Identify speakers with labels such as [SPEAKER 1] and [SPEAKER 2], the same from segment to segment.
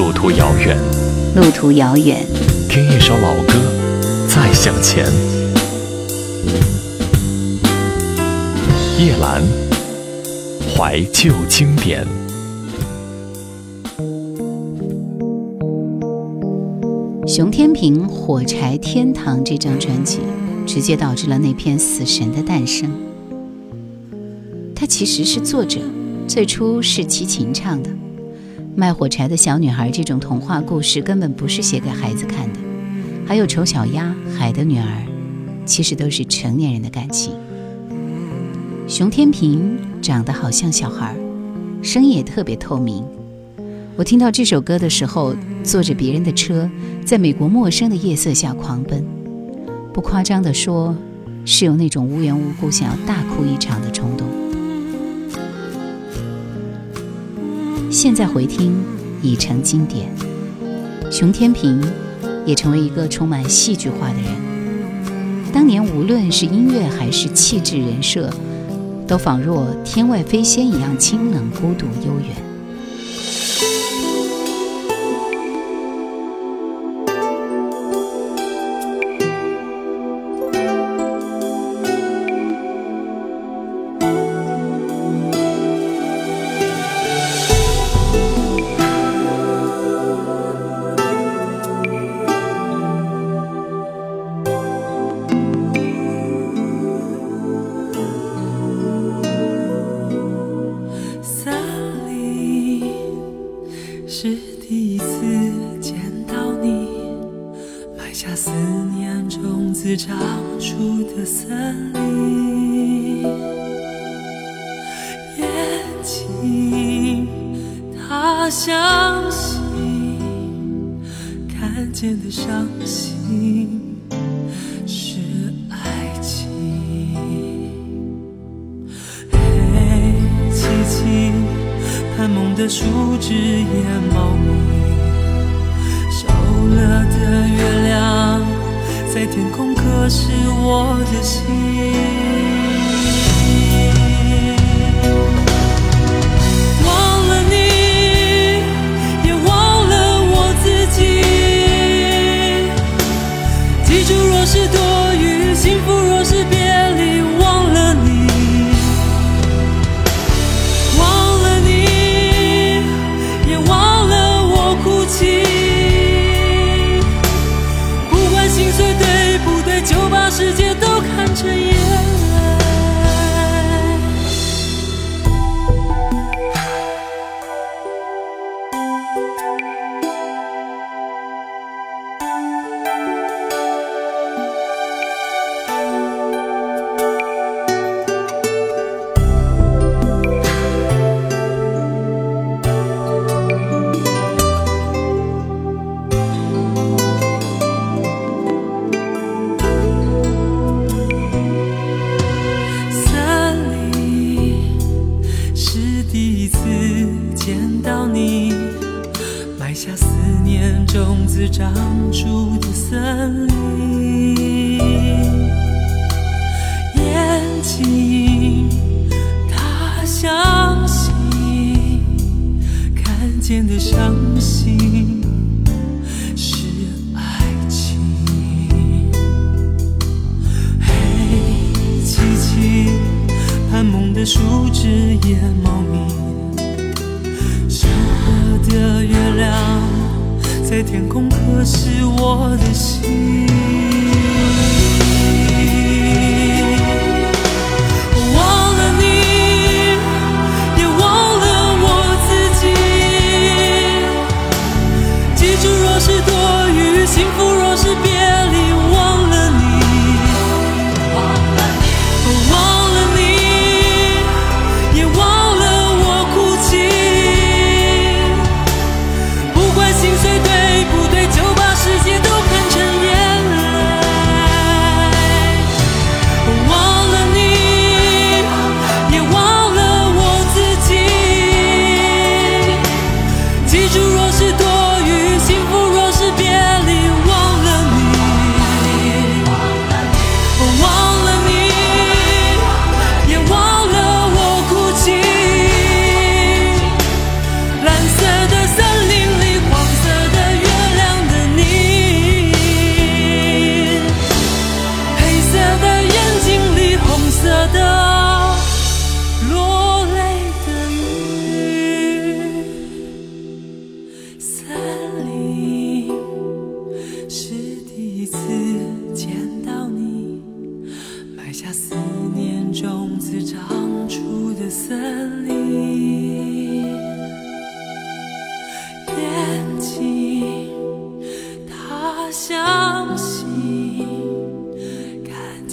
[SPEAKER 1] 路途遥远，
[SPEAKER 2] 路途遥远，
[SPEAKER 1] 听一首老歌，再向前。叶兰，怀旧经典。
[SPEAKER 2] 熊天平《火柴天堂》这张专辑，直接导致了那篇《死神》的诞生。他其实是作者，最初是齐秦唱的。卖火柴的小女孩这种童话故事根本不是写给孩子看的，还有丑小鸭、海的女儿，其实都是成年人的感情。熊天平长得好像小孩，声音也特别透明。我听到这首歌的时候，坐着别人的车，在美国陌生的夜色下狂奔，不夸张地说，是有那种无缘无故想要大哭一场的冲动。现在回听已成经典，熊天平也成为一个充满戏剧化的人。当年无论是音乐还是气质人设，都仿若天外飞仙一样清冷、孤独、悠远。
[SPEAKER 3] 的森林，眼睛，他相信看见的伤心是爱情。黑漆漆，盘蒙的树枝也茂密，烧了的月亮在天空。是我的心。天的伤心是爱情。黑漆漆，寒梦的树枝也茂密。小河的月亮在天空，可是我的心。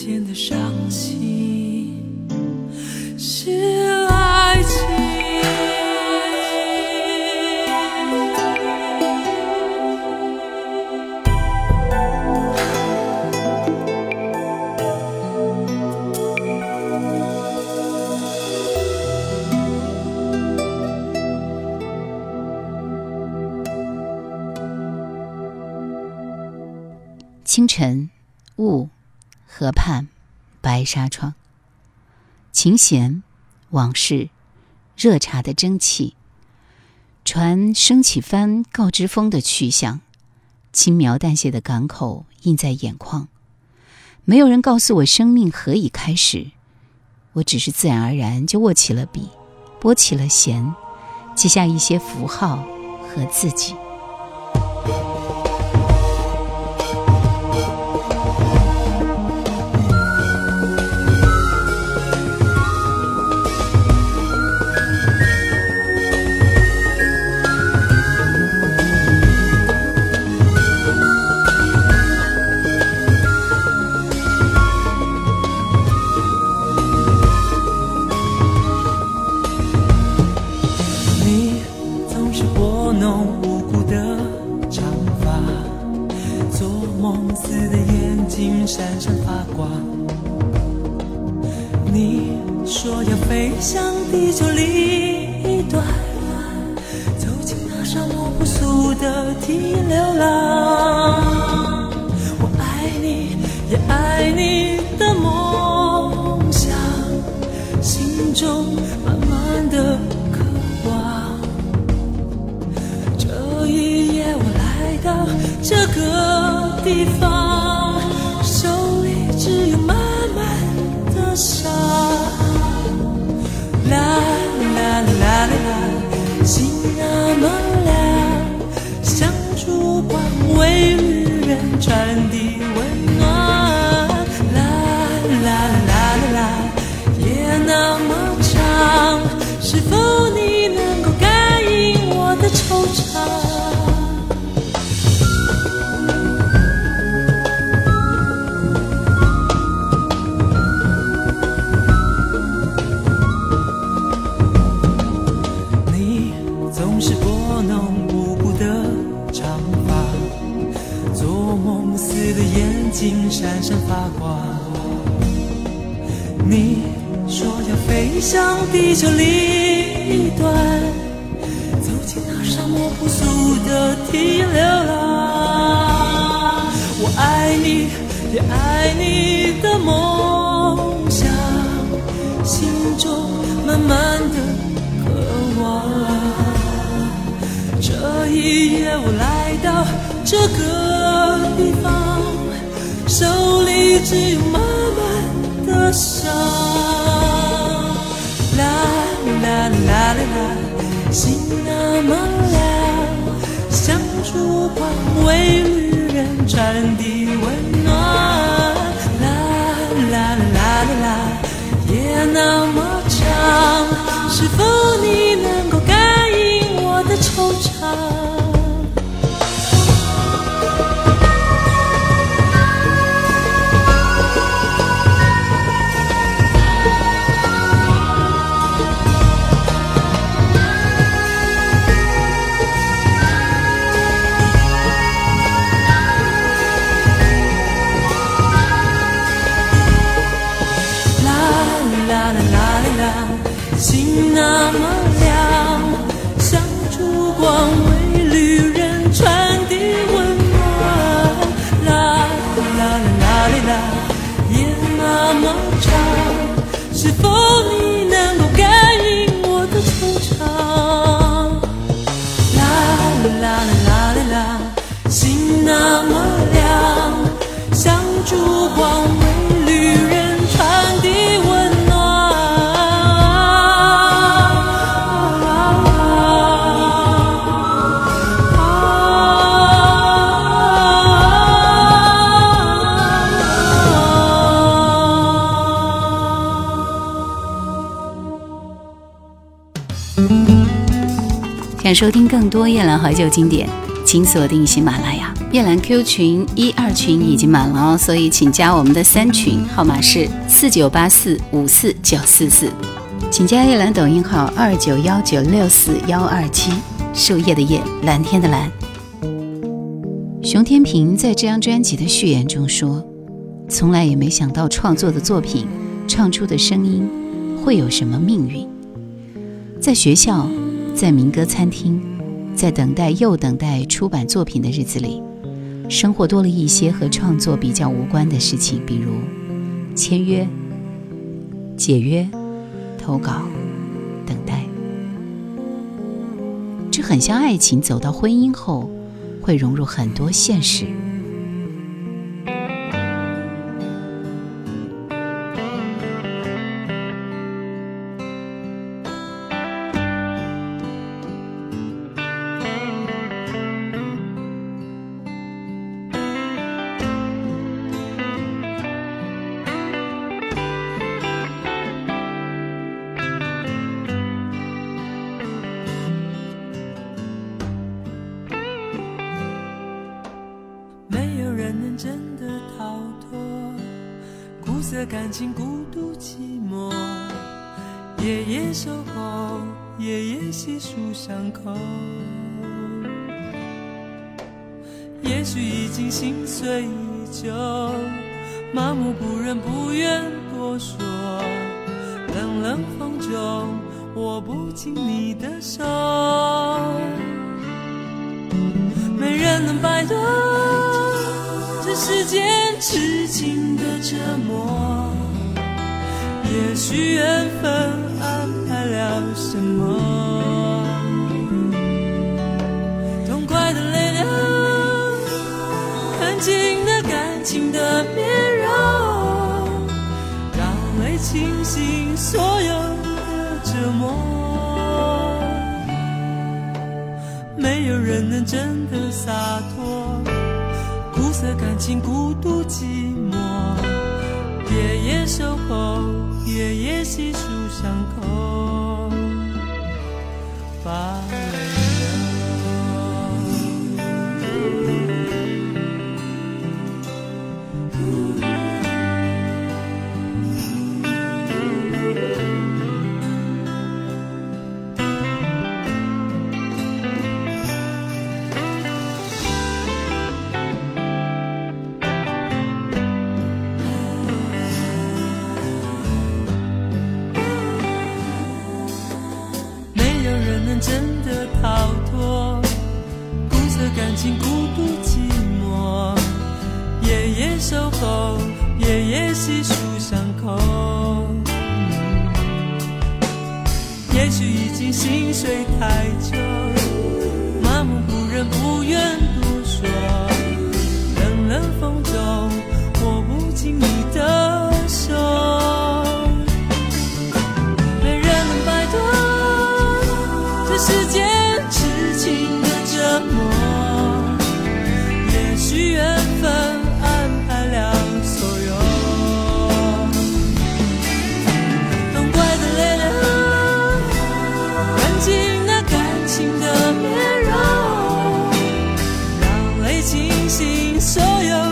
[SPEAKER 3] 看见的伤心是爱情。
[SPEAKER 2] 清晨，雾，河畔，白纱窗。琴弦，往事，热茶的蒸汽。船升起帆，告知风的去向。轻描淡写的港口映在眼眶。没有人告诉我生命何以开始，我只是自然而然就握起了笔，拨起了弦，记下一些符号和自己。
[SPEAKER 3] 这个地方，手里只有满满的伤。啦啦啦啦啦，心那么亮，像烛光为旅人传递地球另一端，走进那沙漠不宿的替流浪。我爱你，也爱你的梦想，心中满满的渴望。这一夜我来到这个地方，手里只有满满的伤。那么亮，像烛光为旅人传递温
[SPEAKER 2] 收听更多夜兰怀旧经典，请锁定喜马拉雅。夜兰 Q 群一二群已经满了哦，所以请加我们的三群，号码是四九八四五四九四四。请加夜兰抖音号二九幺九六四幺二七，树叶的叶，蓝天的蓝。熊天平在这张专辑的序言中说：“从来也没想到创作的作品，唱出的声音会有什么命运。在学校，在民歌餐厅，在等待又等待出版作品的日子里，生活多了一些和创作比较无关的事情，比如签约、解约。”投稿，等待，这很像爱情走到婚姻后，会融入很多现实。
[SPEAKER 3] 没有人能真的逃脱，苦涩感情孤独寂寞，夜夜守候，夜夜细数伤口。也许已经心碎已久，麻木不仁不愿多说。冷冷风中，握不紧你的手，没人能摆脱时间痴情的折磨。也许缘分安排了什么，痛快的泪流，看清了感情的面容，让泪清醒所有的折磨。没有人能真的洒脱，色感情孤独寂寞，夜夜守候。夜夜细数伤口，把也许已经心碎太久麻木不仁不愿相信所有。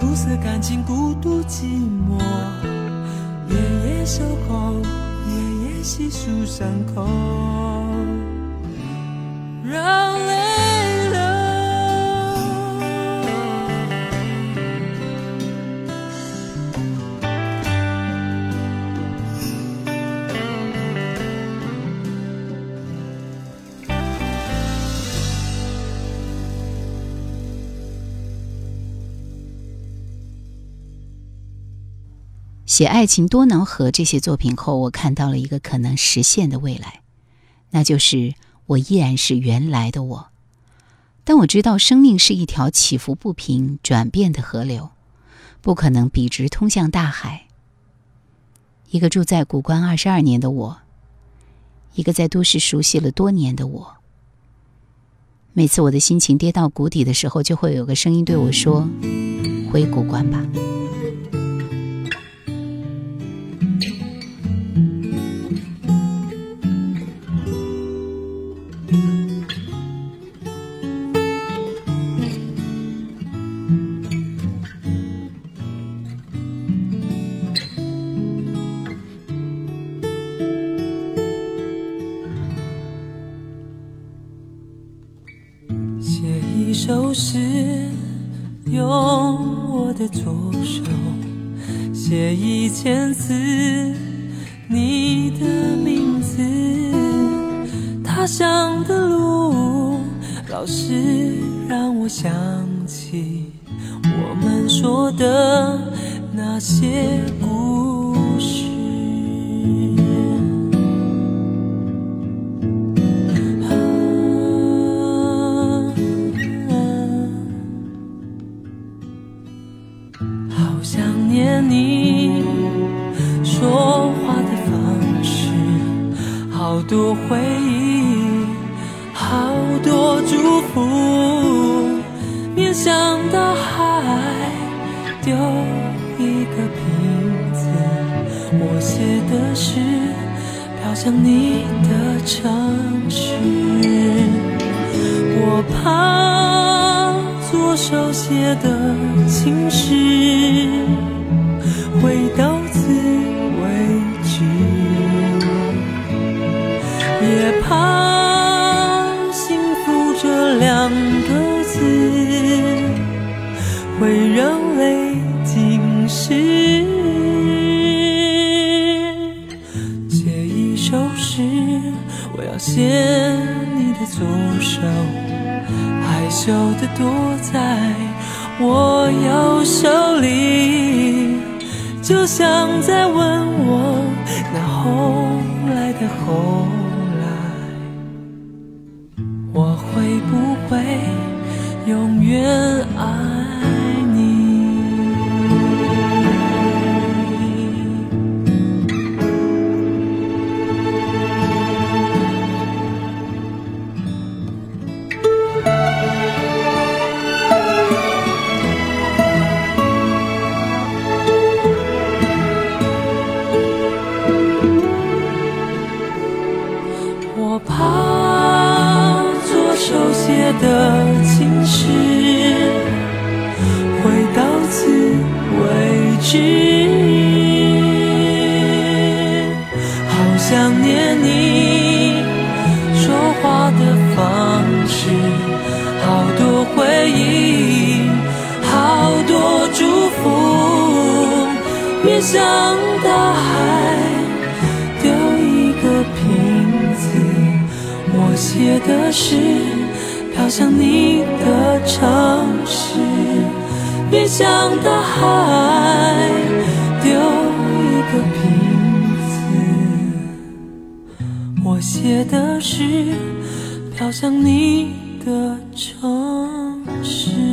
[SPEAKER 3] 苦涩感情，孤独寂寞，夜夜守候，夜夜细数伤口。
[SPEAKER 2] 写爱情多恼河这些作品后，我看到了一个可能实现的未来，那就是我依然是原来的我。但我知道，生命是一条起伏不平、转变的河流，不可能笔直通向大海。一个住在古关二十二年的我，一个在都市熟悉了多年的我。每次我的心情跌到谷底的时候，就会有个声音对我说：“回古关吧。”
[SPEAKER 3] 都是，用我的左手写一千字，你的名字。他乡的路，老是让我想写的情诗，会到此为止。也怕就像在问我那后来的后来，我会不会。永远爱好想念你说话的方式，好多回忆，好多祝福。面向大海，丢一个瓶子，我写的诗飘向你的城市。面向大海，丢一个瓶子，我写的诗飘向你的城市。